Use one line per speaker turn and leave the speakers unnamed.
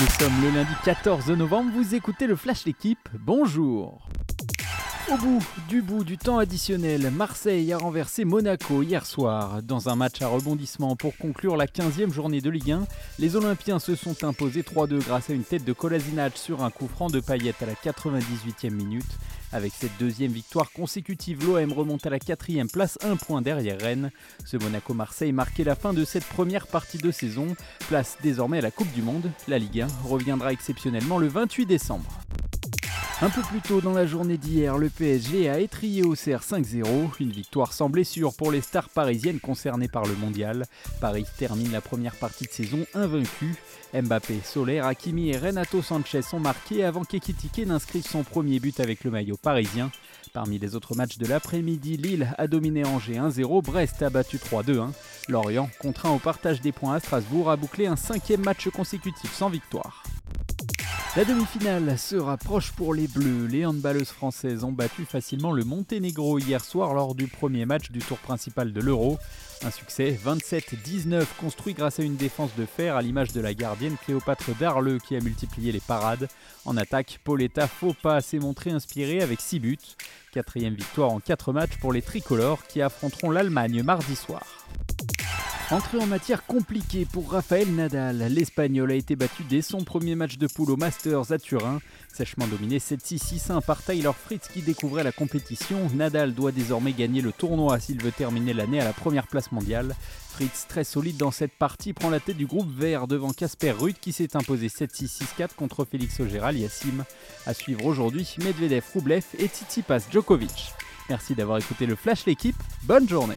Nous sommes le lundi 14 novembre, vous écoutez le Flash L'équipe, bonjour au bout du bout du temps additionnel, Marseille a renversé Monaco hier soir. Dans un match à rebondissement pour conclure la 15e journée de Ligue 1, les Olympiens se sont imposés 3-2 grâce à une tête de Kolasinac sur un coup franc de paillette à la 98e minute. Avec cette deuxième victoire consécutive, l'OM remonte à la quatrième place, un point derrière Rennes. Ce Monaco-Marseille marquait la fin de cette première partie de saison, place désormais à la Coupe du Monde. La Ligue 1 reviendra exceptionnellement le 28 décembre. Un peu plus tôt dans la journée d'hier, le PSG a étrié au CR 5-0, une victoire sans blessure pour les stars parisiennes concernées par le mondial. Paris termine la première partie de saison invaincu. Mbappé, Soler, Hakimi et Renato Sanchez sont marqués avant qu'Ekitike n'inscrive son premier but avec le maillot parisien. Parmi les autres matchs de l'après-midi, Lille a dominé Angers 1-0, Brest a battu 3-2. Lorient, contraint au partage des points à Strasbourg, a bouclé un cinquième match consécutif sans victoire. La demi-finale se rapproche pour les Bleus. Les handballeuses françaises ont battu facilement le Monténégro hier soir lors du premier match du tour principal de l'Euro. Un succès 27-19 construit grâce à une défense de fer à l'image de la gardienne Cléopâtre Darleux qui a multiplié les parades. En attaque, Pauletta Faupas s'est montré inspiré avec 6 buts. Quatrième victoire en 4 matchs pour les tricolores qui affronteront l'Allemagne mardi soir. Entrée en matière compliquée pour Rafael Nadal. L'Espagnol a été battu dès son premier match de poule au Masters à Turin. Sèchement dominé 7-6-6-1 par Tyler Fritz qui découvrait la compétition. Nadal doit désormais gagner le tournoi s'il veut terminer l'année à la première place mondiale. Fritz, très solide dans cette partie, prend la tête du groupe vert devant Casper Ruud qui s'est imposé 7-6-6-4 contre Félix Auger-Aliassime. À suivre aujourd'hui, Medvedev, Rublev et Tsitsipas Djokovic. Merci d'avoir écouté le Flash l'équipe. Bonne journée